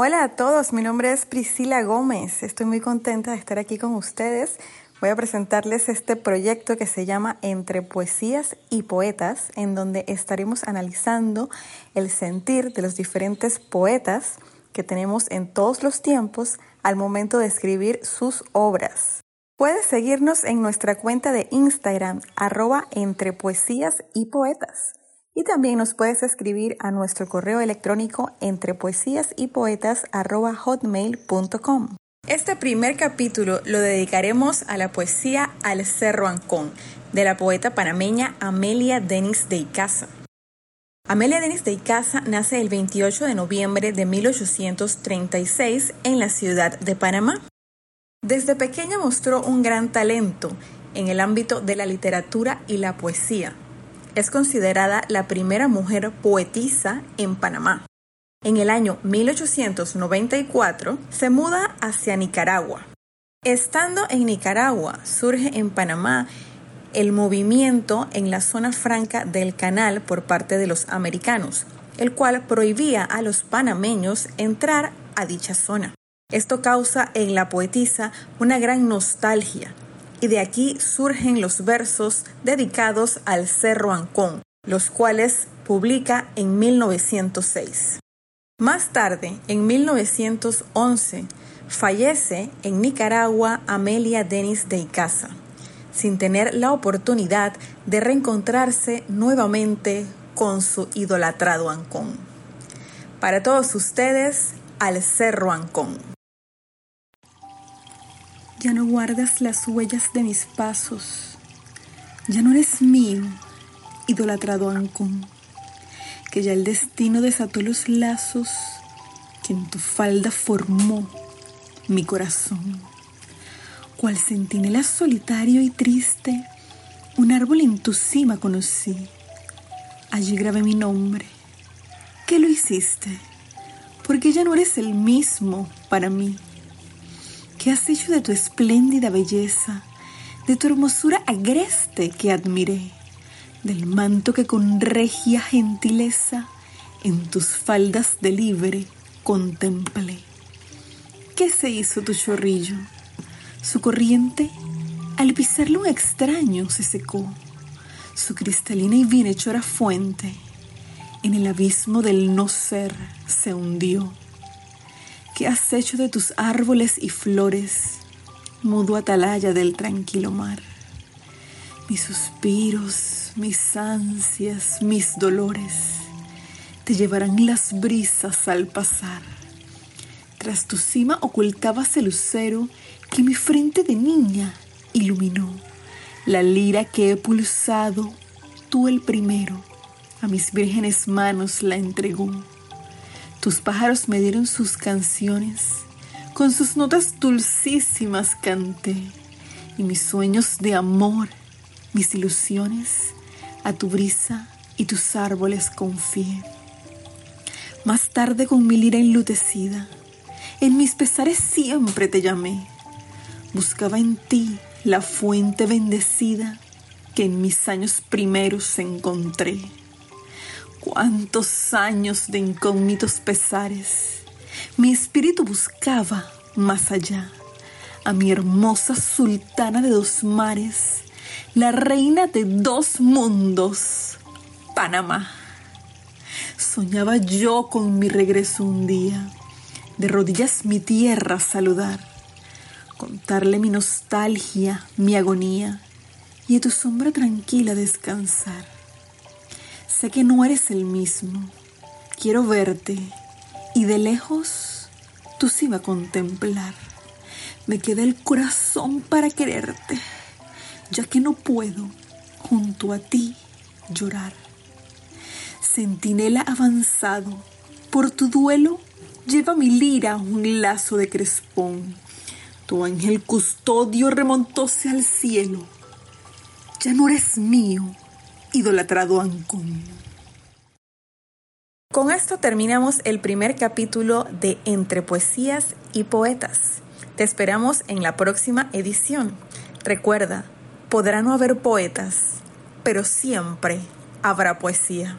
Hola a todos, mi nombre es Priscila Gómez. Estoy muy contenta de estar aquí con ustedes. Voy a presentarles este proyecto que se llama Entre Poesías y Poetas, en donde estaremos analizando el sentir de los diferentes poetas que tenemos en todos los tiempos al momento de escribir sus obras. Puedes seguirnos en nuestra cuenta de Instagram, arroba y poetas. Y también nos puedes escribir a nuestro correo electrónico entre poesías y poetas hotmail.com. Este primer capítulo lo dedicaremos a la poesía Al Cerro Ancón, de la poeta panameña Amelia Denis de Icaza. Amelia Denis de Icaza nace el 28 de noviembre de 1836 en la ciudad de Panamá. Desde pequeña mostró un gran talento en el ámbito de la literatura y la poesía es considerada la primera mujer poetisa en Panamá. En el año 1894 se muda hacia Nicaragua. Estando en Nicaragua, surge en Panamá el movimiento en la zona franca del canal por parte de los americanos, el cual prohibía a los panameños entrar a dicha zona. Esto causa en la poetisa una gran nostalgia, y de aquí surgen los versos dedicados al Cerro Ancón, los cuales publica en 1906. Más tarde, en 1911, fallece en Nicaragua Amelia Denis de Icaza, sin tener la oportunidad de reencontrarse nuevamente con su idolatrado Ancón. Para todos ustedes, al Cerro Ancón. Ya no guardas las huellas de mis pasos. Ya no eres mío, idolatrado Ancón. Que ya el destino desató los lazos que en tu falda formó mi corazón. Cual centinela solitario y triste, un árbol en tu cima conocí. Allí grabé mi nombre. ¿Qué lo hiciste? Porque ya no eres el mismo para mí. ¿Qué has hecho de tu espléndida belleza, de tu hermosura agreste que admiré, del manto que con regia gentileza en tus faldas de libre contemplé? ¿Qué se hizo tu chorrillo? Su corriente, al pisarlo un extraño, se secó. Su cristalina y bienhechora fuente, en el abismo del no ser, se hundió. ¿Qué has hecho de tus árboles y flores, mudo atalaya del tranquilo mar? Mis suspiros, mis ansias, mis dolores, te llevarán las brisas al pasar. Tras tu cima ocultabas el lucero que mi frente de niña iluminó. La lira que he pulsado, tú el primero, a mis vírgenes manos la entregó tus pájaros me dieron sus canciones, con sus notas dulcísimas canté, y mis sueños de amor, mis ilusiones, a tu brisa y tus árboles confié. Más tarde con mi lira enlutecida, en mis pesares siempre te llamé. Buscaba en ti la fuente bendecida que en mis años primeros encontré. Cuántos años de incógnitos pesares. Mi espíritu buscaba más allá a mi hermosa sultana de dos mares, la reina de dos mundos, Panamá. Soñaba yo con mi regreso un día, de rodillas mi tierra saludar, contarle mi nostalgia, mi agonía, y a tu sombra tranquila descansar Sé que no eres el mismo. Quiero verte y de lejos tú sí a contemplar. Me queda el corazón para quererte, ya que no puedo junto a ti llorar. Centinela avanzado, por tu duelo lleva mi lira un lazo de crespón. Tu ángel custodio remontóse al cielo. Ya no eres mío idolatrado Ancón. Con esto terminamos el primer capítulo de Entre Poesías y Poetas. Te esperamos en la próxima edición. Recuerda, podrá no haber poetas, pero siempre habrá poesía.